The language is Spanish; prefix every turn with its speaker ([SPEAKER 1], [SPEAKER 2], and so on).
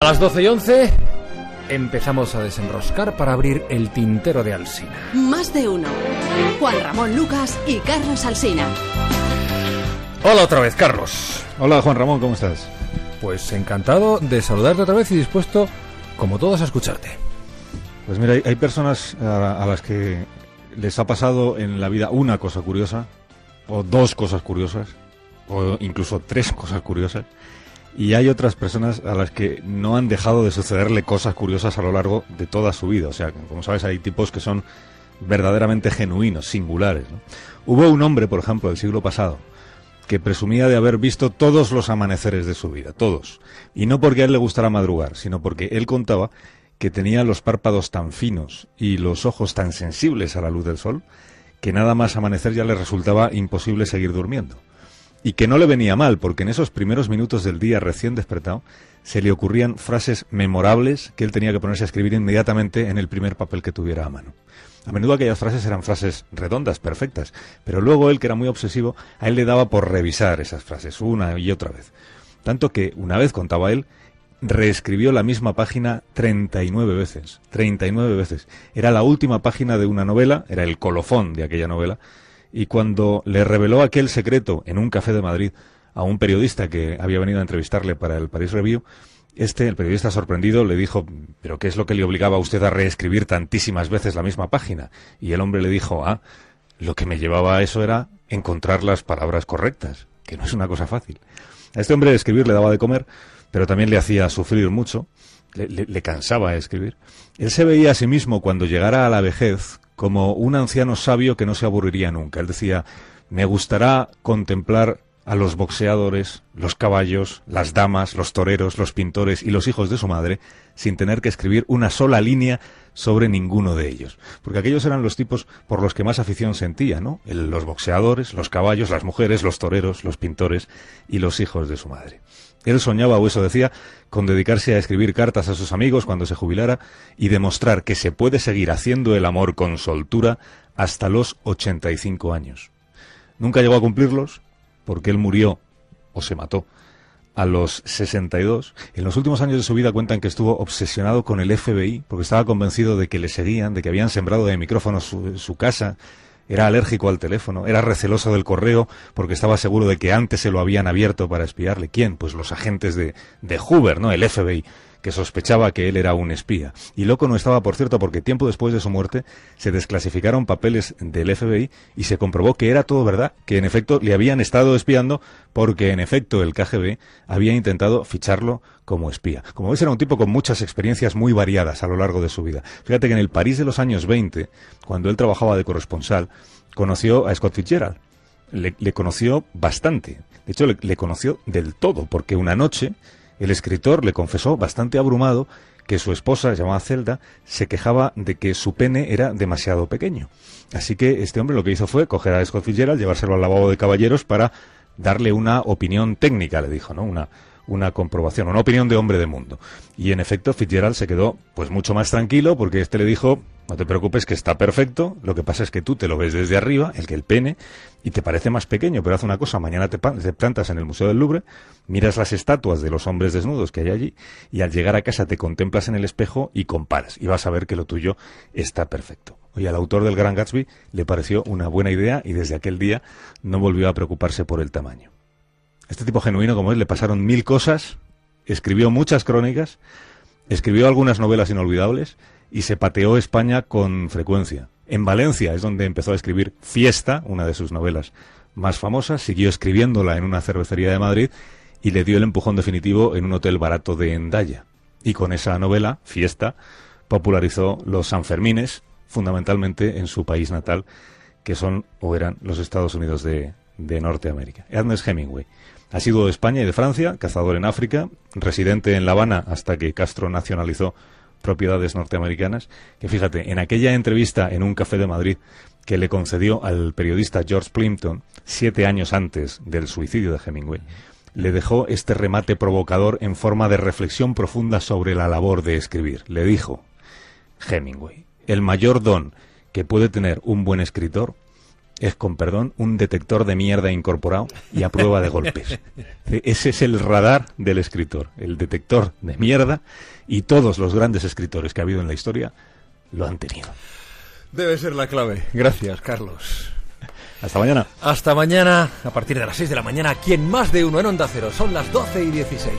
[SPEAKER 1] A las 12 y 11 empezamos a desenroscar para abrir el tintero de Alsina.
[SPEAKER 2] Más de uno. Juan Ramón Lucas y Carlos Alsina.
[SPEAKER 1] Hola otra vez, Carlos.
[SPEAKER 3] Hola Juan Ramón, ¿cómo estás?
[SPEAKER 1] Pues encantado de saludarte otra vez y dispuesto, como todos, a escucharte.
[SPEAKER 3] Pues mira, hay, hay personas a, a las que les ha pasado en la vida una cosa curiosa, o dos cosas curiosas, o incluso tres cosas curiosas, y hay otras personas a las que no han dejado de sucederle cosas curiosas a lo largo de toda su vida. O sea, como sabes, hay tipos que son verdaderamente genuinos, singulares. ¿no? Hubo un hombre, por ejemplo, del siglo pasado, que presumía de haber visto todos los amaneceres de su vida, todos. Y no porque a él le gustara madrugar, sino porque él contaba que tenía los párpados tan finos y los ojos tan sensibles a la luz del sol, que nada más amanecer ya le resultaba imposible seguir durmiendo. Y que no le venía mal, porque en esos primeros minutos del día recién despertado se le ocurrían frases memorables que él tenía que ponerse a escribir inmediatamente en el primer papel que tuviera a mano. A menudo aquellas frases eran frases redondas, perfectas, pero luego él, que era muy obsesivo, a él le daba por revisar esas frases una y otra vez. Tanto que, una vez contaba él, reescribió la misma página 39 veces. 39 veces. Era la última página de una novela, era el colofón de aquella novela, y cuando le reveló aquel secreto en un café de Madrid a un periodista que había venido a entrevistarle para el Paris Review, este, el periodista sorprendido, le dijo, ¿pero qué es lo que le obligaba a usted a reescribir tantísimas veces la misma página? Y el hombre le dijo, ah, lo que me llevaba a eso era encontrar las palabras correctas, que no es una cosa fácil. A este hombre escribir le daba de comer, pero también le hacía sufrir mucho, le, le, le cansaba escribir. Él se veía a sí mismo cuando llegara a la vejez como un anciano sabio que no se aburriría nunca. Él decía, me gustará contemplar a los boxeadores, los caballos, las damas, los toreros, los pintores y los hijos de su madre, sin tener que escribir una sola línea sobre ninguno de ellos. Porque aquellos eran los tipos por los que más afición sentía, ¿no? Los boxeadores, los caballos, las mujeres, los toreros, los pintores y los hijos de su madre. Él soñaba, o eso decía, con dedicarse a escribir cartas a sus amigos cuando se jubilara y demostrar que se puede seguir haciendo el amor con soltura hasta los 85 años. Nunca llegó a cumplirlos, porque él murió o se mató a los 62. En los últimos años de su vida cuentan que estuvo obsesionado con el FBI porque estaba convencido de que le seguían, de que habían sembrado de micrófonos su, su casa, era alérgico al teléfono, era receloso del correo porque estaba seguro de que antes se lo habían abierto para espiarle. ¿Quién? Pues los agentes de, de Hoover, ¿no? El FBI que sospechaba que él era un espía. Y loco no estaba, por cierto, porque tiempo después de su muerte se desclasificaron papeles del FBI y se comprobó que era todo verdad, que en efecto le habían estado espiando porque en efecto el KGB había intentado ficharlo como espía. Como ves, era un tipo con muchas experiencias muy variadas a lo largo de su vida. Fíjate que en el París de los años 20, cuando él trabajaba de corresponsal, conoció a Scott Fitzgerald. Le, conoció bastante. De hecho, le conoció del todo, porque una noche el escritor le confesó, bastante abrumado, que su esposa, llamada Zelda, se quejaba de que su pene era demasiado pequeño. Así que este hombre lo que hizo fue coger a Scott Fitzgerald, llevárselo al lavabo de caballeros para darle una opinión técnica, le dijo, ¿no? Una, una comprobación, una opinión de hombre de mundo. Y en efecto, Fitzgerald se quedó pues mucho más tranquilo porque este le dijo, no te preocupes que está perfecto, lo que pasa es que tú te lo ves desde arriba, el que el pene, y te parece más pequeño, pero haz una cosa, mañana te, te plantas en el Museo del Louvre, miras las estatuas de los hombres desnudos que hay allí, y al llegar a casa te contemplas en el espejo y comparas, y vas a ver que lo tuyo está perfecto. Y al autor del Gran Gatsby le pareció una buena idea y desde aquel día no volvió a preocuparse por el tamaño. Este tipo genuino como él le pasaron mil cosas, escribió muchas crónicas, escribió algunas novelas inolvidables y se pateó España con frecuencia. En Valencia es donde empezó a escribir Fiesta, una de sus novelas más famosas, siguió escribiéndola en una cervecería de Madrid y le dio el empujón definitivo en un hotel barato de Endaya. Y con esa novela, Fiesta, popularizó los Sanfermines, fundamentalmente en su país natal, que son o eran los Estados Unidos de, de Norteamérica. Ernest Hemingway. Ha sido de España y de Francia, cazador en África, residente en La Habana hasta que Castro nacionalizó propiedades norteamericanas, que fíjate, en aquella entrevista en un café de Madrid que le concedió al periodista George Plimpton siete años antes del suicidio de Hemingway, le dejó este remate provocador en forma de reflexión profunda sobre la labor de escribir. Le dijo, Hemingway, el mayor don que puede tener un buen escritor es, con perdón, un detector de mierda incorporado y a prueba de golpes. Ese es el radar del escritor, el detector de mierda, y todos los grandes escritores que ha habido en la historia lo han tenido.
[SPEAKER 1] Debe ser la clave. Gracias, Carlos.
[SPEAKER 3] Hasta mañana.
[SPEAKER 1] Hasta mañana, a partir de las 6 de la mañana, aquí en Más de Uno en Onda Cero. Son las 12 y 16.